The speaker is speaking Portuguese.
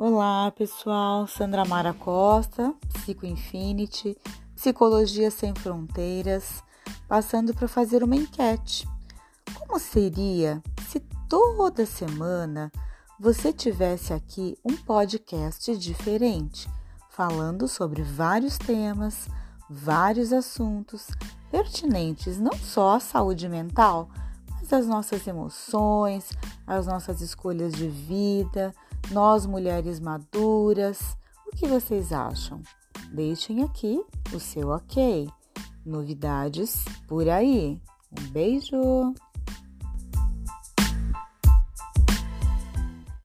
Olá, pessoal. Sandra Mara Costa, Psico Infinity, Psicologia Sem Fronteiras, passando para fazer uma enquete. Como seria se toda semana você tivesse aqui um podcast diferente, falando sobre vários temas, vários assuntos pertinentes não só à saúde mental, mas às nossas emoções, às nossas escolhas de vida? Nós mulheres maduras. O que vocês acham? Deixem aqui o seu ok. Novidades por aí. Um beijo!